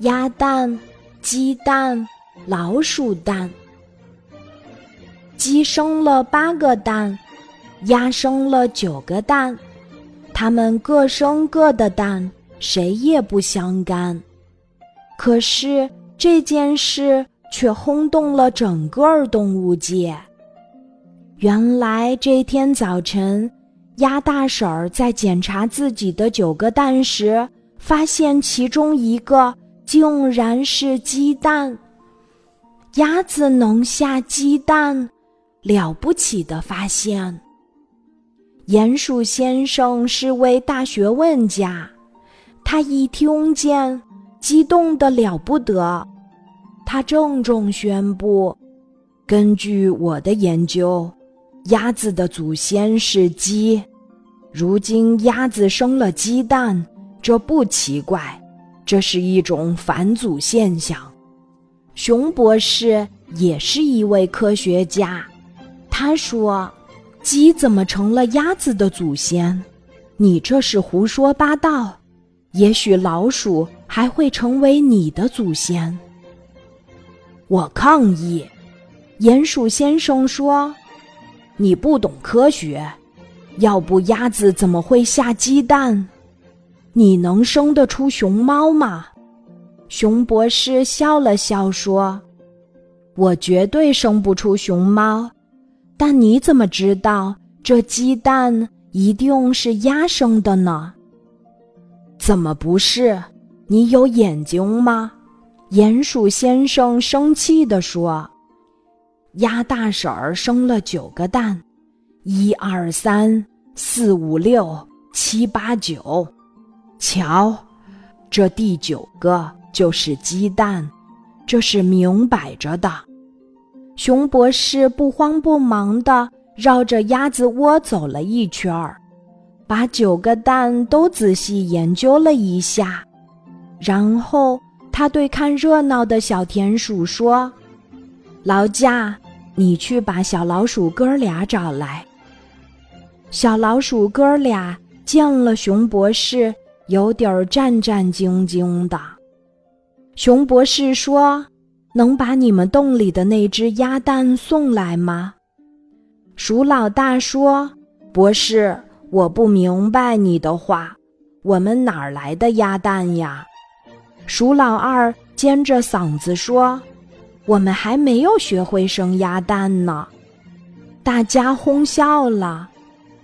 鸭蛋、鸡蛋、老鼠蛋。鸡生了八个蛋，鸭生了九个蛋，它们各生各的蛋，谁也不相干。可是这件事却轰动了整个动物界。原来这天早晨，鸭大婶儿在检查自己的九个蛋时，发现其中一个竟然是鸡蛋。鸭子能下鸡蛋？了不起的发现！鼹鼠先生是位大学问家，他一听见，激动的了不得。他郑重宣布：“根据我的研究，鸭子的祖先是鸡。如今鸭子生了鸡蛋，这不奇怪，这是一种返祖现象。”熊博士也是一位科学家。他说：“鸡怎么成了鸭子的祖先？你这是胡说八道。也许老鼠还会成为你的祖先。”我抗议。鼹鼠先生说：“你不懂科学，要不鸭子怎么会下鸡蛋？你能生得出熊猫吗？”熊博士笑了笑说：“我绝对生不出熊猫。”但你怎么知道这鸡蛋一定是鸭生的呢？怎么不是？你有眼睛吗？鼹鼠先生生气地说：“鸭大婶儿生了九个蛋，一二三四五六七八九，瞧，这第九个就是鸡蛋，这是明摆着的。”熊博士不慌不忙地绕着鸭子窝走了一圈儿，把九个蛋都仔细研究了一下，然后他对看热闹的小田鼠说：“劳驾，你去把小老鼠哥俩找来。”小老鼠哥俩见了熊博士，有点儿战战兢兢的。熊博士说。能把你们洞里的那只鸭蛋送来吗？鼠老大说：“博士，我不明白你的话，我们哪儿来的鸭蛋呀？”鼠老二尖着嗓子说：“我们还没有学会生鸭蛋呢。”大家哄笑了，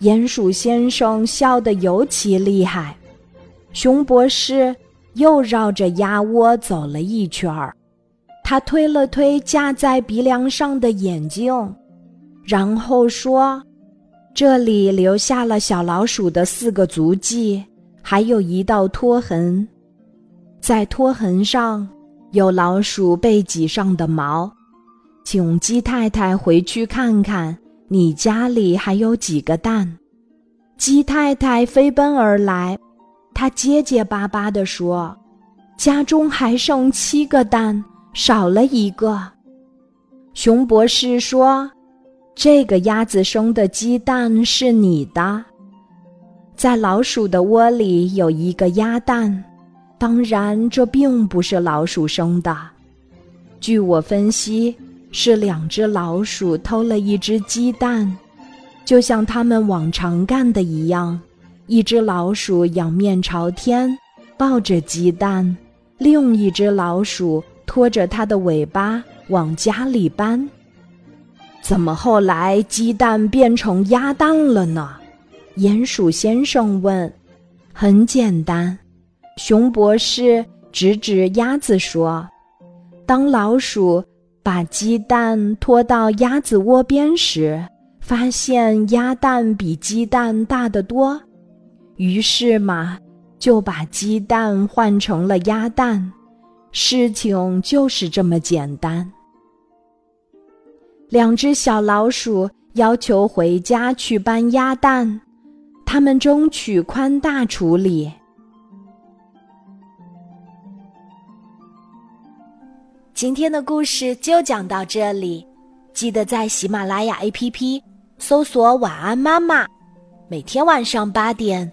鼹鼠先生笑得尤其厉害。熊博士又绕着鸭窝走了一圈儿。他推了推架在鼻梁上的眼镜，然后说：“这里留下了小老鼠的四个足迹，还有一道拖痕，在拖痕上有老鼠背脊上的毛。请鸡太太回去看看，你家里还有几个蛋？”鸡太太飞奔而来，他结结巴巴地说：“家中还剩七个蛋。”少了一个，熊博士说：“这个鸭子生的鸡蛋是你的，在老鼠的窝里有一个鸭蛋，当然这并不是老鼠生的。据我分析，是两只老鼠偷了一只鸡蛋，就像他们往常干的一样。一只老鼠仰面朝天，抱着鸡蛋，另一只老鼠。”拖着它的尾巴往家里搬，怎么后来鸡蛋变成鸭蛋了呢？鼹鼠先生问。很简单，熊博士指指鸭子说：“当老鼠把鸡蛋拖到鸭子窝边时，发现鸭蛋比鸡蛋大得多，于是嘛，就把鸡蛋换成了鸭蛋。”事情就是这么简单。两只小老鼠要求回家去搬鸭蛋，他们争取宽大处理。今天的故事就讲到这里，记得在喜马拉雅 APP 搜索“晚安妈妈”，每天晚上八点，